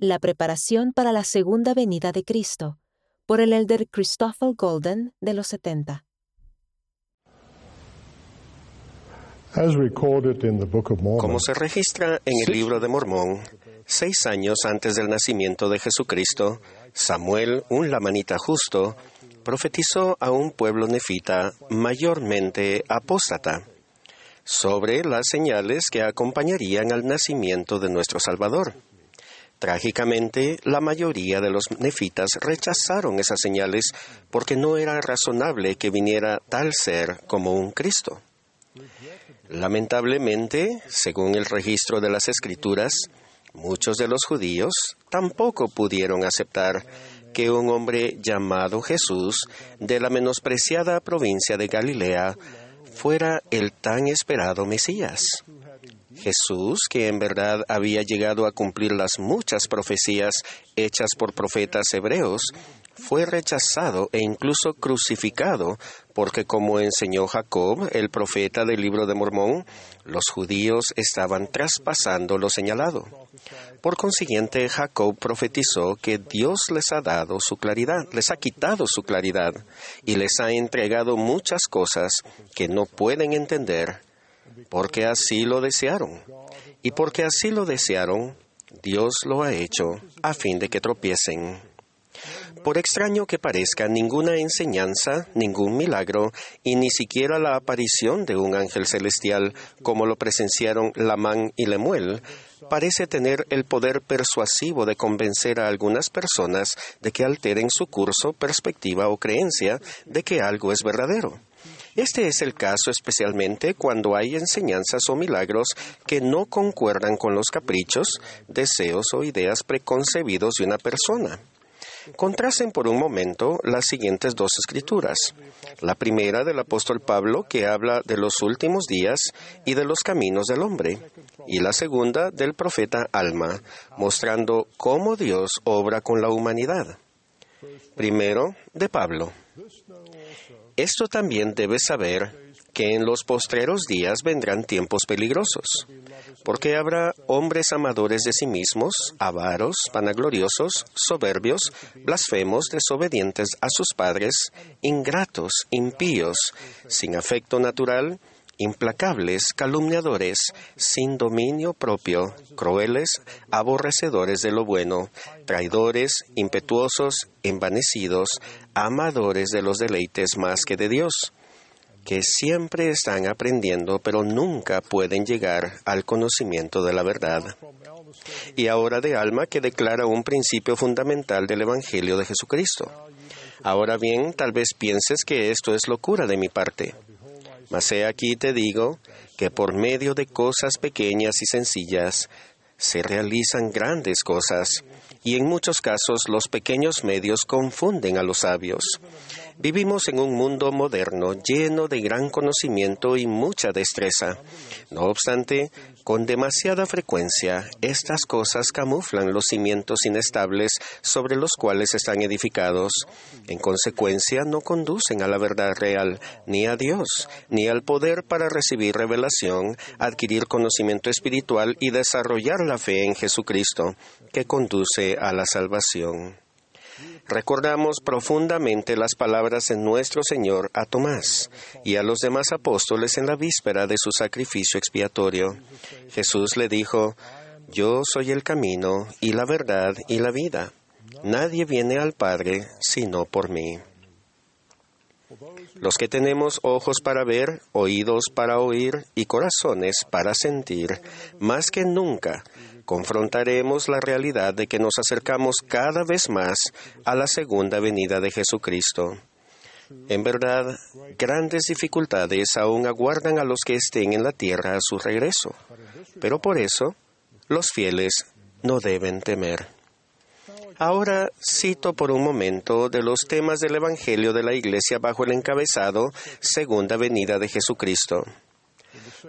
La preparación para la segunda venida de Cristo, por el elder Christopher Golden de los 70. Como se registra en el libro de Mormón, seis años antes del nacimiento de Jesucristo, Samuel, un lamanita justo, profetizó a un pueblo nefita mayormente apóstata sobre las señales que acompañarían al nacimiento de nuestro Salvador. Trágicamente, la mayoría de los nefitas rechazaron esas señales porque no era razonable que viniera tal ser como un Cristo. Lamentablemente, según el registro de las Escrituras, muchos de los judíos tampoco pudieron aceptar que un hombre llamado Jesús de la menospreciada provincia de Galilea fuera el tan esperado Mesías. Jesús, que en verdad había llegado a cumplir las muchas profecías hechas por profetas hebreos, fue rechazado e incluso crucificado, porque como enseñó Jacob, el profeta del libro de Mormón, los judíos estaban traspasando lo señalado. Por consiguiente, Jacob profetizó que Dios les ha dado su claridad, les ha quitado su claridad y les ha entregado muchas cosas que no pueden entender, porque así lo desearon. Y porque así lo desearon, Dios lo ha hecho a fin de que tropiecen. Por extraño que parezca, ninguna enseñanza, ningún milagro y ni siquiera la aparición de un ángel celestial, como lo presenciaron Lamán y Lemuel, parece tener el poder persuasivo de convencer a algunas personas de que alteren su curso, perspectiva o creencia de que algo es verdadero. Este es el caso especialmente cuando hay enseñanzas o milagros que no concuerdan con los caprichos, deseos o ideas preconcebidos de una persona. Contrasten por un momento las siguientes dos escrituras. La primera del apóstol Pablo, que habla de los últimos días y de los caminos del hombre, y la segunda del profeta Alma, mostrando cómo Dios obra con la humanidad. Primero, de Pablo. Esto también debes saber que en los postreros días vendrán tiempos peligrosos, porque habrá hombres amadores de sí mismos, avaros, vanagloriosos, soberbios, blasfemos, desobedientes a sus padres, ingratos, impíos, sin afecto natural, implacables, calumniadores, sin dominio propio, crueles, aborrecedores de lo bueno, traidores, impetuosos, envanecidos, amadores de los deleites más que de Dios que siempre están aprendiendo, pero nunca pueden llegar al conocimiento de la verdad. Y ahora de alma que declara un principio fundamental del Evangelio de Jesucristo. Ahora bien, tal vez pienses que esto es locura de mi parte. Mas he aquí te digo que por medio de cosas pequeñas y sencillas se realizan grandes cosas, y en muchos casos los pequeños medios confunden a los sabios. Vivimos en un mundo moderno lleno de gran conocimiento y mucha destreza. No obstante, con demasiada frecuencia, estas cosas camuflan los cimientos inestables sobre los cuales están edificados. En consecuencia, no conducen a la verdad real, ni a Dios, ni al poder para recibir revelación, adquirir conocimiento espiritual y desarrollar la fe en Jesucristo, que conduce a la salvación. Recordamos profundamente las palabras de nuestro Señor a Tomás y a los demás apóstoles en la víspera de su sacrificio expiatorio. Jesús le dijo, Yo soy el camino y la verdad y la vida. Nadie viene al Padre sino por mí. Los que tenemos ojos para ver, oídos para oír y corazones para sentir, más que nunca confrontaremos la realidad de que nos acercamos cada vez más a la segunda venida de Jesucristo. En verdad, grandes dificultades aún aguardan a los que estén en la tierra a su regreso, pero por eso los fieles no deben temer. Ahora cito por un momento de los temas del Evangelio de la Iglesia bajo el encabezado Segunda Venida de Jesucristo.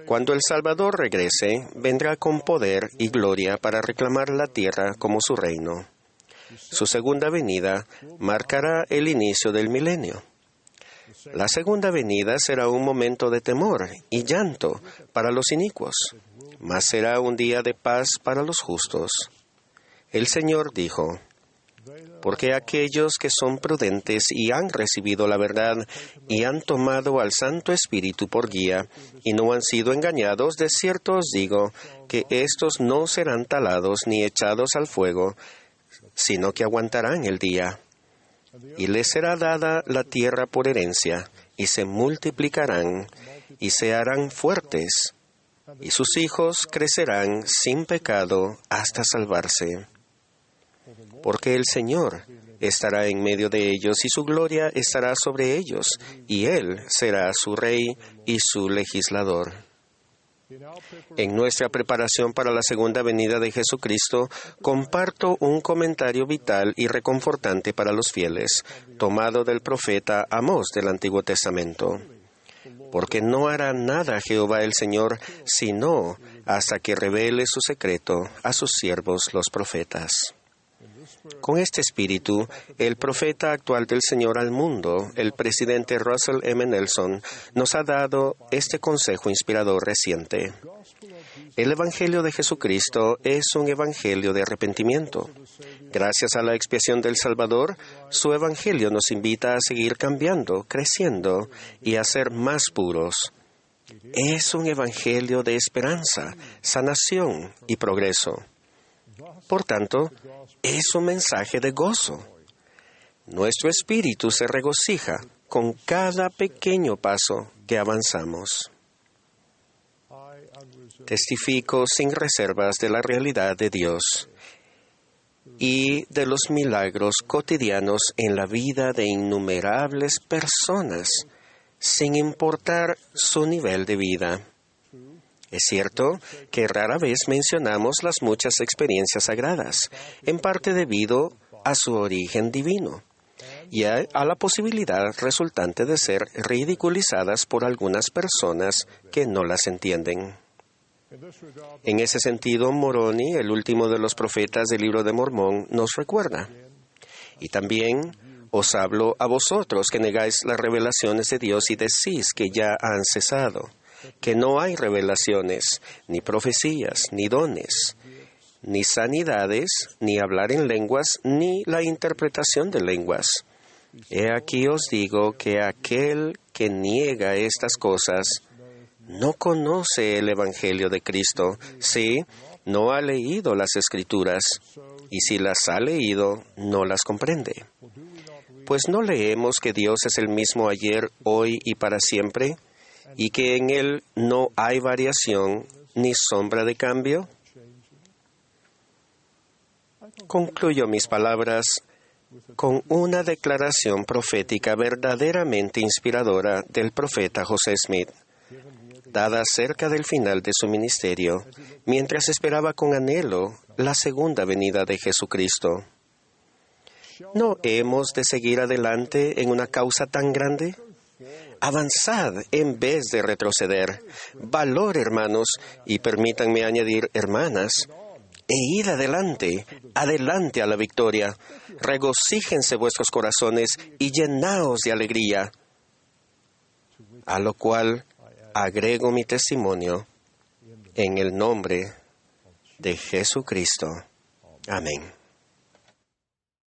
Cuando el Salvador regrese, vendrá con poder y gloria para reclamar la tierra como su reino. Su segunda venida marcará el inicio del milenio. La segunda venida será un momento de temor y llanto para los inicuos, mas será un día de paz para los justos. El Señor dijo, porque aquellos que son prudentes y han recibido la verdad y han tomado al Santo Espíritu por guía y no han sido engañados, de cierto os digo que estos no serán talados ni echados al fuego, sino que aguantarán el día. Y les será dada la tierra por herencia, y se multiplicarán, y se harán fuertes, y sus hijos crecerán sin pecado hasta salvarse porque el Señor estará en medio de ellos y su gloria estará sobre ellos, y Él será su rey y su legislador. En nuestra preparación para la segunda venida de Jesucristo, comparto un comentario vital y reconfortante para los fieles, tomado del profeta Amós del Antiguo Testamento. Porque no hará nada Jehová el Señor, sino hasta que revele su secreto a sus siervos los profetas. Con este espíritu, el profeta actual del Señor al mundo, el presidente Russell M. Nelson, nos ha dado este consejo inspirador reciente. El Evangelio de Jesucristo es un Evangelio de arrepentimiento. Gracias a la expiación del Salvador, su Evangelio nos invita a seguir cambiando, creciendo y a ser más puros. Es un Evangelio de esperanza, sanación y progreso. Por tanto, es un mensaje de gozo. Nuestro espíritu se regocija con cada pequeño paso que avanzamos. Testifico sin reservas de la realidad de Dios y de los milagros cotidianos en la vida de innumerables personas, sin importar su nivel de vida. Es cierto que rara vez mencionamos las muchas experiencias sagradas, en parte debido a su origen divino y a, la posibilidad resultante de ser ridiculizadas por algunas personas que no las entienden. En ese sentido, Moroni, el último de los profetas del libro de Mormón, nos recuerda. Y también os hablo a vosotros que negáis las revelaciones de Dios y decís que ya han cesado que no hay revelaciones, ni profecías, ni dones, ni sanidades, ni hablar en lenguas, ni la interpretación de lenguas. He aquí os digo que aquel que niega estas cosas no conoce el Evangelio de Cristo, sí, no ha leído las Escrituras, y si las ha leído, no las comprende. Pues no leemos que Dios es el mismo ayer, hoy y para siempre, y que en él no hay variación ni sombra de cambio? Concluyo mis palabras con una declaración profética verdaderamente inspiradora del profeta José Smith, dada cerca del final de su ministerio, mientras esperaba con anhelo la segunda venida de Jesucristo. ¿No hemos de seguir adelante en una causa tan grande? Avanzad en vez de retroceder. Valor, hermanos, y permítanme añadir, hermanas, e id adelante, adelante a la victoria. Regocíjense vuestros corazones y llenaos de alegría. A lo cual agrego mi testimonio en el nombre de Jesucristo. Amén.